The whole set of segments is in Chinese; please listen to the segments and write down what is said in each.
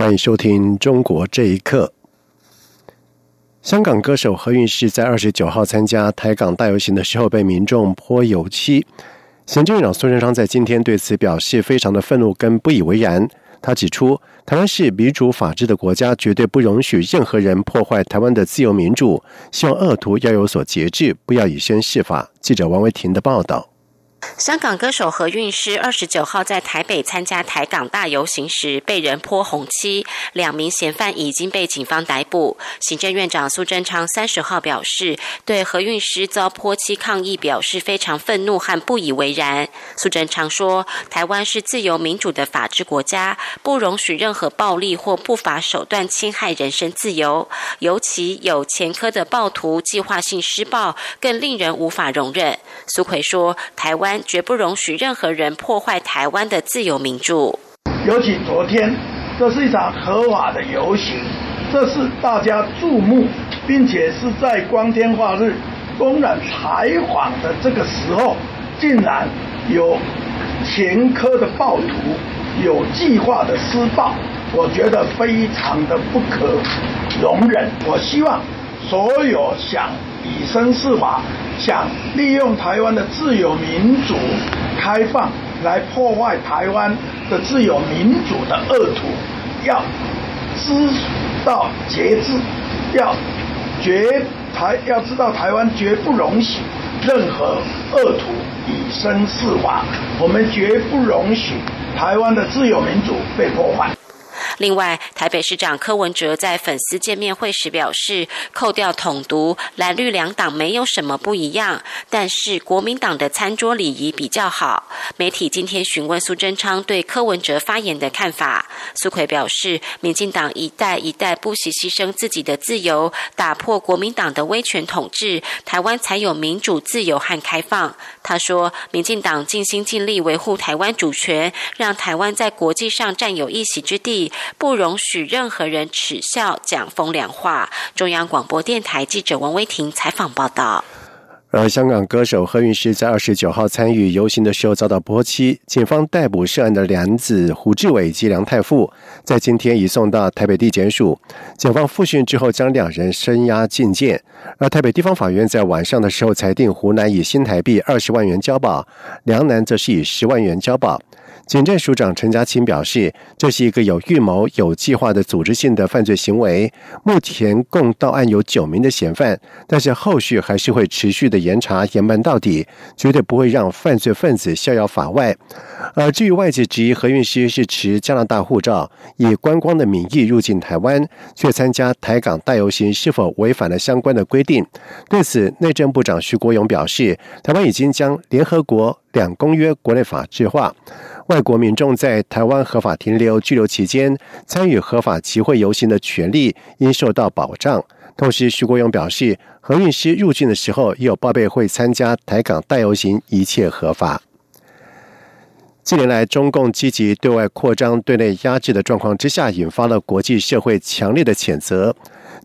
欢迎收听《中国这一刻》。香港歌手何韵诗在二十九号参加台港大游行的时候被民众泼油漆，行政院长苏贞昌在今天对此表示非常的愤怒跟不以为然。他指出，台湾是民主法治的国家，绝对不容许任何人破坏台湾的自由民主，希望恶徒要有所节制，不要以身试法。记者王维婷的报道。香港歌手何韵诗二十九号在台北参加台港大游行时被人泼红漆，两名嫌犯已经被警方逮捕。行政院长苏贞昌三十号表示，对何韵诗遭泼漆抗议表示非常愤怒和不以为然。苏贞昌说：“台湾是自由民主的法治国家，不容许任何暴力或不法手段侵害人身自由，尤其有前科的暴徒计划性施暴，更令人无法容忍。”苏奎说：“台湾。”绝不容许任何人破坏台湾的自由民主。尤其昨天，这是一场合法的游行，这是大家注目，并且是在光天化日公然采访的这个时候，竟然有前科的暴徒有计划的施暴，我觉得非常的不可容忍。我希望所有想以身试法。想利用台湾的自由民主开放来破坏台湾的自由民主的恶徒，要知道节制，要绝台要知道台湾绝不容许任何恶徒以身试法，我们绝不容许台湾的自由民主被破坏。另外，台北市长柯文哲在粉丝见面会时表示，扣掉统独，蓝绿两党没有什么不一样，但是国民党的餐桌礼仪比较好。媒体今天询问苏贞昌对柯文哲发言的看法，苏奎表示，民进党一代一代不惜牺牲自己的自由，打破国民党的威权统治，台湾才有民主、自由和开放。他说，民进党尽心尽力维护台湾主权，让台湾在国际上占有一席之地。不容许任何人耻笑、讲风凉话。中央广播电台记者王威婷采访报道。而香港歌手何韵诗在二十九号参与游行的时候遭到波及，警方逮捕涉案的梁子胡志伟及梁太富，在今天移送到台北地检署。警方复讯之后，将两人声押禁见。而台北地方法院在晚上的时候裁定，胡南以新台币二十万元交保，梁男则是以十万元交保。警政署长陈家清表示，这是一个有预谋、有计划的组织性的犯罪行为。目前共到案有九名的嫌犯，但是后续还是会持续的严查、严办到底，绝对不会让犯罪分子逍遥法外。而至于外界质疑何韵诗是持加拿大护照，以观光的名义入境台湾，却参加台港大游行，是否违反了相关的规定？对此，内政部长徐国勇表示，台湾已经将联合国两公约国内法制化。外国民众在台湾合法停留、居留期间，参与合法集会游行的权利应受到保障。同时，徐国勇表示，何韵诗入境的时候也有报备会参加台港大游行，一切合法。近年来，中共积极对外扩张、对内压制的状况之下，引发了国际社会强烈的谴责。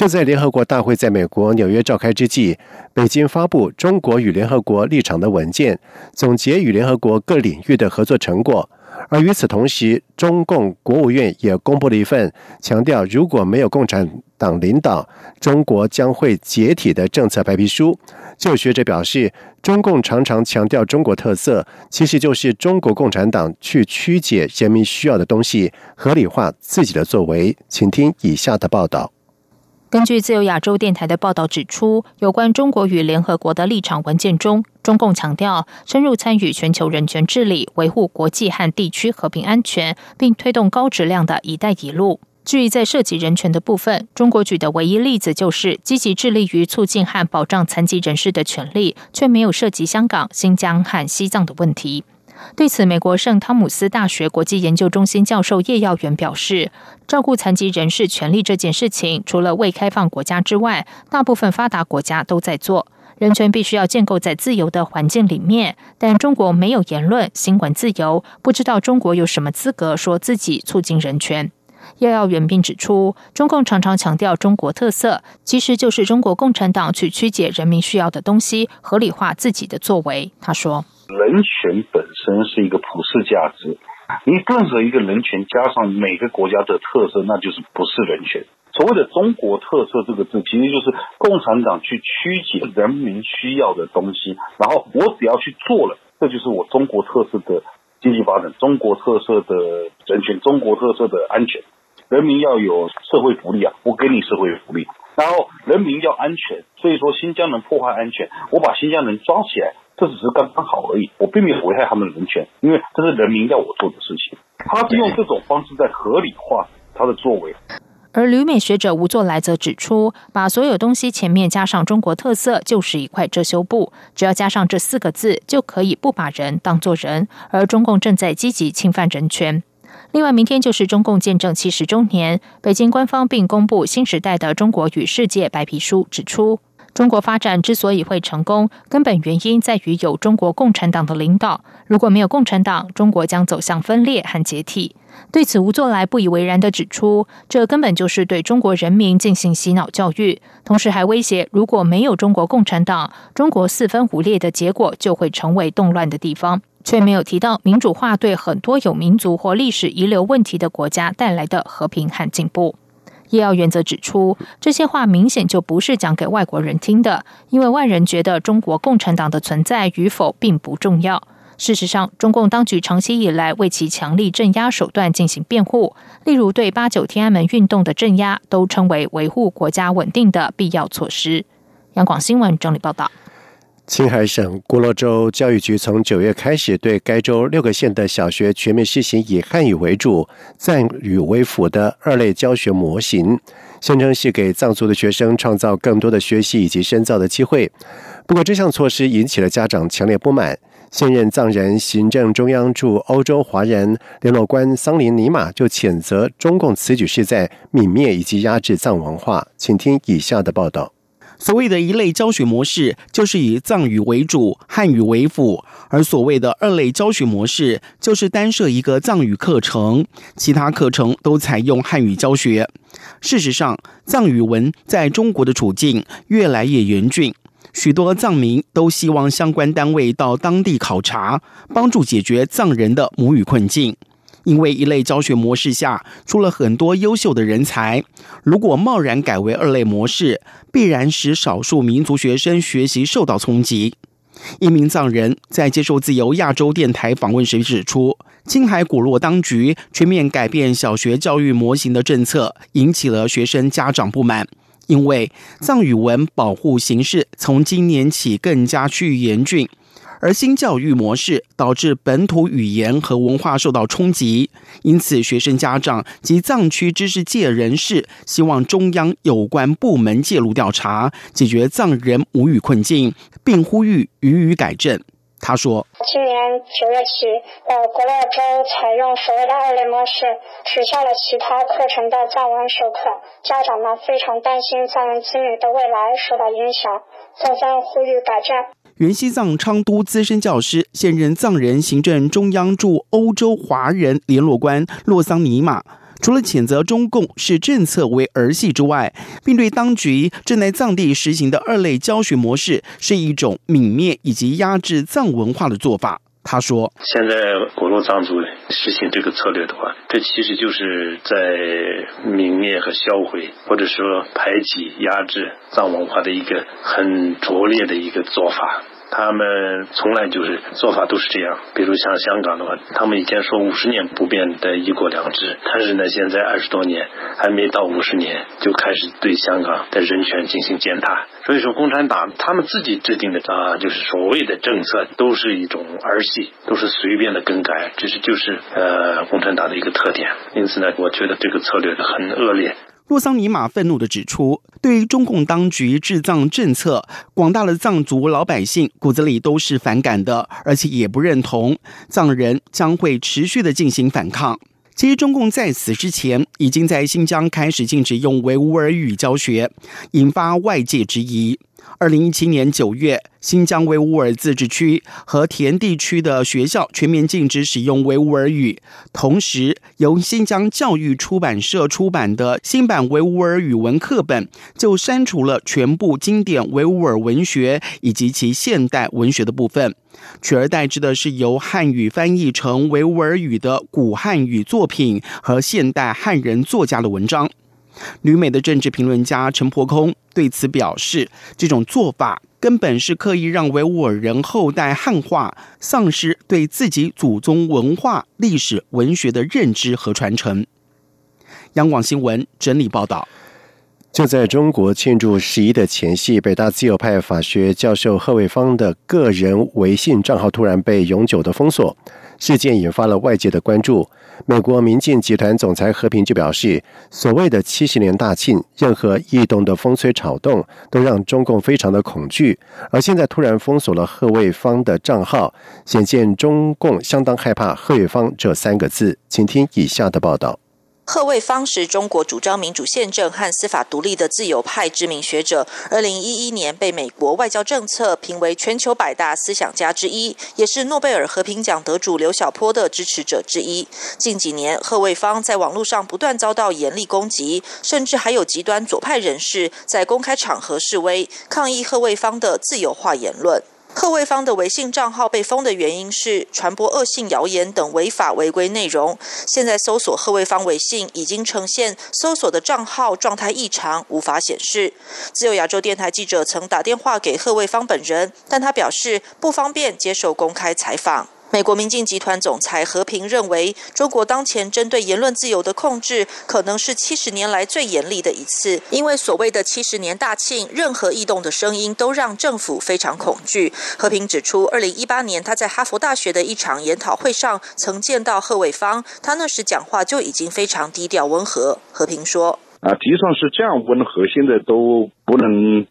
就在联合国大会在美国纽约召开之际，北京发布中国与联合国立场的文件，总结与联合国各领域的合作成果。而与此同时，中共国务院也公布了一份强调如果没有共产党领导，中国将会解体的政策白皮书。就有学者表示，中共常常强调中国特色，其实就是中国共产党去曲解人民需要的东西，合理化自己的作为。请听以下的报道。根据自由亚洲电台的报道指出，有关中国与联合国的立场文件中，中共强调深入参与全球人权治理，维护国际和地区和平安全，并推动高质量的一带一路。至于在涉及人权的部分，中国举的唯一例子就是积极致力于促进和保障残疾人士的权利，却没有涉及香港、新疆和西藏的问题。对此，美国圣汤姆斯大学国际研究中心教授叶耀元表示，照顾残疾人士权利这件事情，除了未开放国家之外，大部分发达国家都在做。人权必须要建构在自由的环境里面，但中国没有言论、新闻自由，不知道中国有什么资格说自己促进人权。叶耀元并指出，中共常常强调中国特色，其实就是中国共产党去曲解人民需要的东西，合理化自己的作为。他说：“人权本身是一个普世价值，你任何一个人权加上每个国家的特色，那就是不是人权。”所谓的“中国特色”这个字，其实就是共产党去曲解人民需要的东西，然后我只要去做了，这就是我中国特色的经济发展、中国特色的人权、中国特色的安全。人民要有社会福利啊，我给你社会福利。然后人民要安全，所以说新疆人破坏安全，我把新疆人抓起来，这只是刚刚好而已，我并没有危害他们的人权，因为这是人民要我做的事情。他是用这种方式在合理化他的作为。而旅美学者吴作来则指出，把所有东西前面加上中国特色，就是一块遮羞布。只要加上这四个字，就可以不把人当作人。而中共正在积极侵犯人权。另外，明天就是中共建政七十周年，北京官方并公布新时代的中国与世界白皮书，指出。中国发展之所以会成功，根本原因在于有中国共产党的领导。如果没有共产党，中国将走向分裂和解体。对此，吴作来不以为然的指出，这根本就是对中国人民进行洗脑教育，同时还威胁，如果没有中国共产党，中国四分五裂的结果就会成为动乱的地方，却没有提到民主化对很多有民族或历史遗留问题的国家带来的和平和进步。叶耀原则指出，这些话明显就不是讲给外国人听的，因为外人觉得中国共产党的存在与否并不重要。事实上，中共当局长期以来为其强力镇压手段进行辩护，例如对八九天安门运动的镇压，都称为维护国家稳定的必要措施。央广新闻整理报道。青海省郭洛州教育局从九月开始，对该州六个县的小学全面实行以汉语为主、藏语为辅的二类教学模型，宣称是给藏族的学生创造更多的学习以及深造的机会。不过，这项措施引起了家长强烈不满。现任藏人行政中央驻欧洲华人联络官桑林尼玛就谴责中共此举是在泯灭以及压制藏文化。请听以下的报道。所谓的一类教学模式，就是以藏语为主、汉语为辅；而所谓的二类教学模式，就是单设一个藏语课程，其他课程都采用汉语教学。事实上，藏语文在中国的处境越来越严峻，许多藏民都希望相关单位到当地考察，帮助解决藏人的母语困境。因为一类教学模式下出了很多优秀的人才，如果贸然改为二类模式，必然使少数民族学生学习受到冲击。一名藏人在接受自由亚洲电台访问时指出，青海古洛当局全面改变小学教育模型的政策，引起了学生家长不满。因为藏语文保护形势从今年起更加趋于严峻。而新教育模式导致本土语言和文化受到冲击，因此学生家长及藏区知识界人士希望中央有关部门介入调查，解决藏人母语困境，并呼吁予以改正。他说：“今年九月起，呃，国乐州采用所谓的二类模式，取消了其他课程的藏文授课，家长们非常担心藏人子女的未来受到影响，纷纷呼吁改正。”原西藏昌都资深教师、现任藏人行政中央驻欧洲华人联络官洛桑尼玛，除了谴责中共视政策为儿戏之外，并对当局正在藏地实行的二类教学模式是一种泯灭以及压制藏文化的做法。他说：“现在果洛藏族实行这个策略的话，这其实就是在泯灭和销毁，或者说排挤、压制藏文化的一个很拙劣的一个做法。”他们从来就是做法都是这样，比如像香港的话，他们以前说五十年不变的一国两制，但是呢，现在二十多年还没到五十年，就开始对香港的人权进行践踏。所以说，共产党他们自己制定的啊，就是所谓的政策，都是一种儿戏，都是随便的更改，这是就是呃共产党的一个特点。因此呢，我觉得这个策略很恶劣。洛桑尼玛愤怒地指出，对于中共当局治藏政策，广大的藏族老百姓骨子里都是反感的，而且也不认同。藏人将会持续的进行反抗。其实，中共在此之前已经在新疆开始禁止用维吾尔语教学，引发外界质疑。二零一七年九月，新疆维吾尔自治区和田地区的学校全面禁止使用维吾尔语。同时，由新疆教育出版社出版的新版维吾尔语文课本就删除了全部经典维吾尔文学以及其现代文学的部分，取而代之的是由汉语翻译成维吾尔语的古汉语作品和现代汉人作家的文章。旅美的政治评论家陈柏空对此表示，这种做法根本是刻意让维吾尔人后代汉化，丧失对自己祖宗文化、历史、文学的认知和传承。央广新闻整理报道。就在中国庆祝十一的前夕，北大自由派法学教授贺卫方的个人微信账号突然被永久的封锁，事件引发了外界的关注。美国民进集团总裁和平就表示，所谓的七十年大庆，任何异动的风吹草动都让中共非常的恐惧。而现在突然封锁了贺卫方的账号，显现中共相当害怕“贺卫方”这三个字。请听以下的报道。贺卫方是中国主张民主宪政和司法独立的自由派知名学者。二零一一年被美国外交政策评为全球百大思想家之一，也是诺贝尔和平奖得主刘晓波的支持者之一。近几年，贺卫方在网络上不断遭到严厉攻击，甚至还有极端左派人士在公开场合示威，抗议贺卫方的自由化言论。贺卫方的微信账号被封的原因是传播恶性谣言等违法违规内容。现在搜索贺卫方微信已经呈现搜索的账号状态异常，无法显示。自由亚洲电台记者曾打电话给贺卫方本人，但他表示不方便接受公开采访。美国民进集团总裁和平认为，中国当前针对言论自由的控制，可能是七十年来最严厉的一次。因为所谓的七十年大庆，任何异动的声音都让政府非常恐惧。和平指出，二零一八年他在哈佛大学的一场研讨会上曾见到贺伟方，他那时讲话就已经非常低调温和。和平说：“啊，就算是这样温和，现在都不能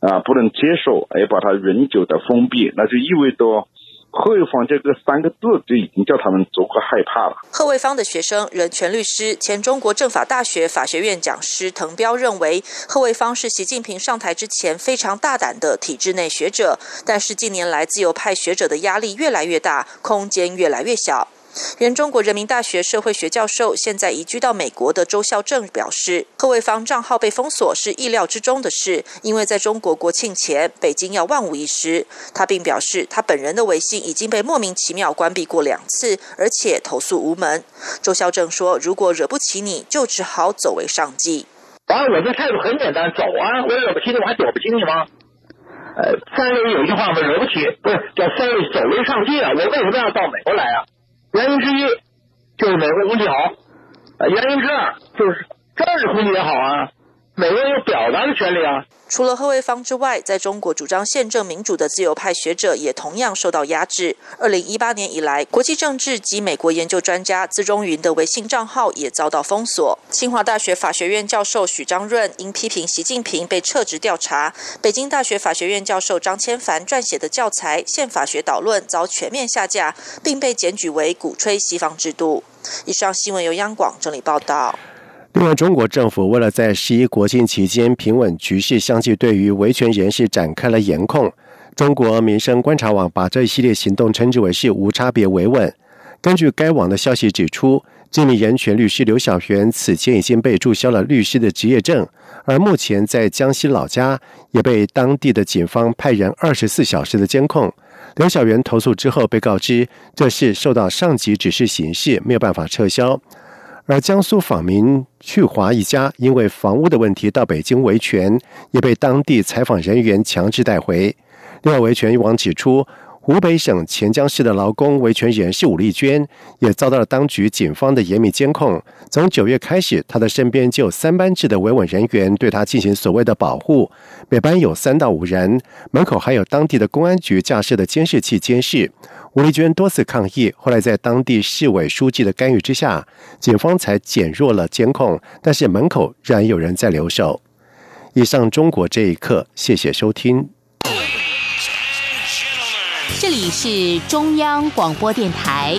啊，不能接受，而把它永久的封闭，那就意味着。”贺卫方这个三个字就已经叫他们足够害怕了。贺卫方的学生人权律师、前中国政法大学法学院讲师滕彪认为，贺卫方是习近平上台之前非常大胆的体制内学者，但是近年来自由派学者的压力越来越大，空间越来越小。原中国人民大学社会学教授、现在移居到美国的周孝正表示，贺卫方账号被封锁是意料之中的事，因为在中国国庆前，北京要万无一失。他并表示，他本人的微信已经被莫名其妙关闭过两次，而且投诉无门。周孝正说：“如果惹不起你，就只好走为上计。”当然，我的态度很简单，走啊！我惹不起你，我还躲不起你吗？呃，三位有一句话嘛，惹不起不是叫三位走为上计啊！我为什么要到美国来啊？原因之一就是美国空气好，原因之二就是这儿的空气也好啊。美国人有表达的权利啊。除了贺卫方之外，在中国主张宪政民主的自由派学者也同样受到压制。二零一八年以来，国际政治及美国研究专家资中云的微信账号也遭到封锁。清华大学法学院教授许章润因批评习近平被撤职调查。北京大学法学院教授张千帆撰写的教材《宪法学导论》遭全面下架，并被检举为鼓吹西方制度。以上新闻由央广整理报道。另外，中国政府为了在十一国庆期间平稳局势，相继对于维权人士展开了严控。中国民生观察网把这一系列行动称之为是无差别维稳。根据该网的消息指出，这名人权律师刘小元此前已经被注销了律师的职业证，而目前在江西老家也被当地的警方派人二十四小时的监控。刘小元投诉之后被告知，这是受到上级指示行事，没有办法撤销。而江苏访民去华一家因为房屋的问题到北京维权，也被当地采访人员强制带回。另外，维权网指出，湖北省潜江市的劳工维权人士武丽娟也遭到了当局警方的严密监控。从九月开始，她的身边就有三班制的维稳人员对她进行所谓的保护，每班有三到五人，门口还有当地的公安局架设的监视器监视。吴丽娟多次抗议，后来在当地市委书记的干预之下，警方才减弱了监控，但是门口仍然有人在留守。以上中国这一刻，谢谢收听。这里是中央广播电台。